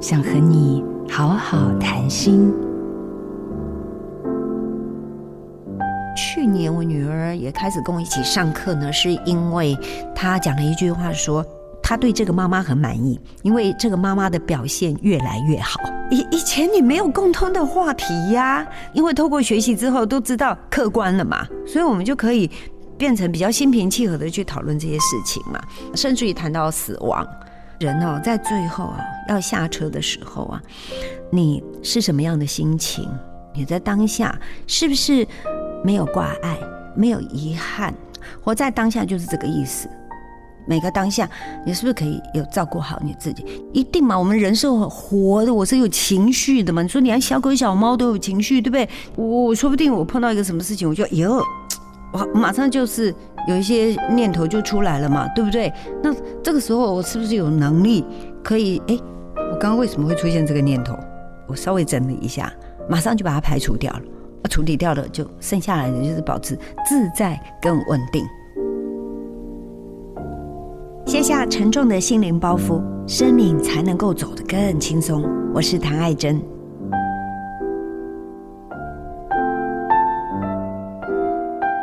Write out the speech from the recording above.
想和你好好谈心。去年我女儿也开始跟我一起上课呢，是因为她讲了一句话，说她对这个妈妈很满意，因为这个妈妈的表现越来越好。以以前你没有共通的话题呀，因为透过学习之后都知道客观了嘛，所以我们就可以变成比较心平气和的去讨论这些事情嘛，甚至于谈到死亡。人哦，在最后啊要下车的时候啊，你是什么样的心情？你在当下是不是没有挂碍、没有遗憾？活在当下就是这个意思。每个当下，你是不是可以有照顾好你自己？一定嘛？我们人是活的，我是有情绪的嘛？你说，连小狗小猫都有情绪，对不对？我我说不定我碰到一个什么事情，我就哟，我马上就是有一些念头就出来了嘛，对不对？那这个时候我是不是有能力可以？哎，我刚刚为什么会出现这个念头？我稍微整理一下，马上就把它排除掉了。处理掉了，就剩下来的就是保持自在跟稳定。卸下沉重的心灵包袱，生命才能够走得更轻松。我是谭爱珍，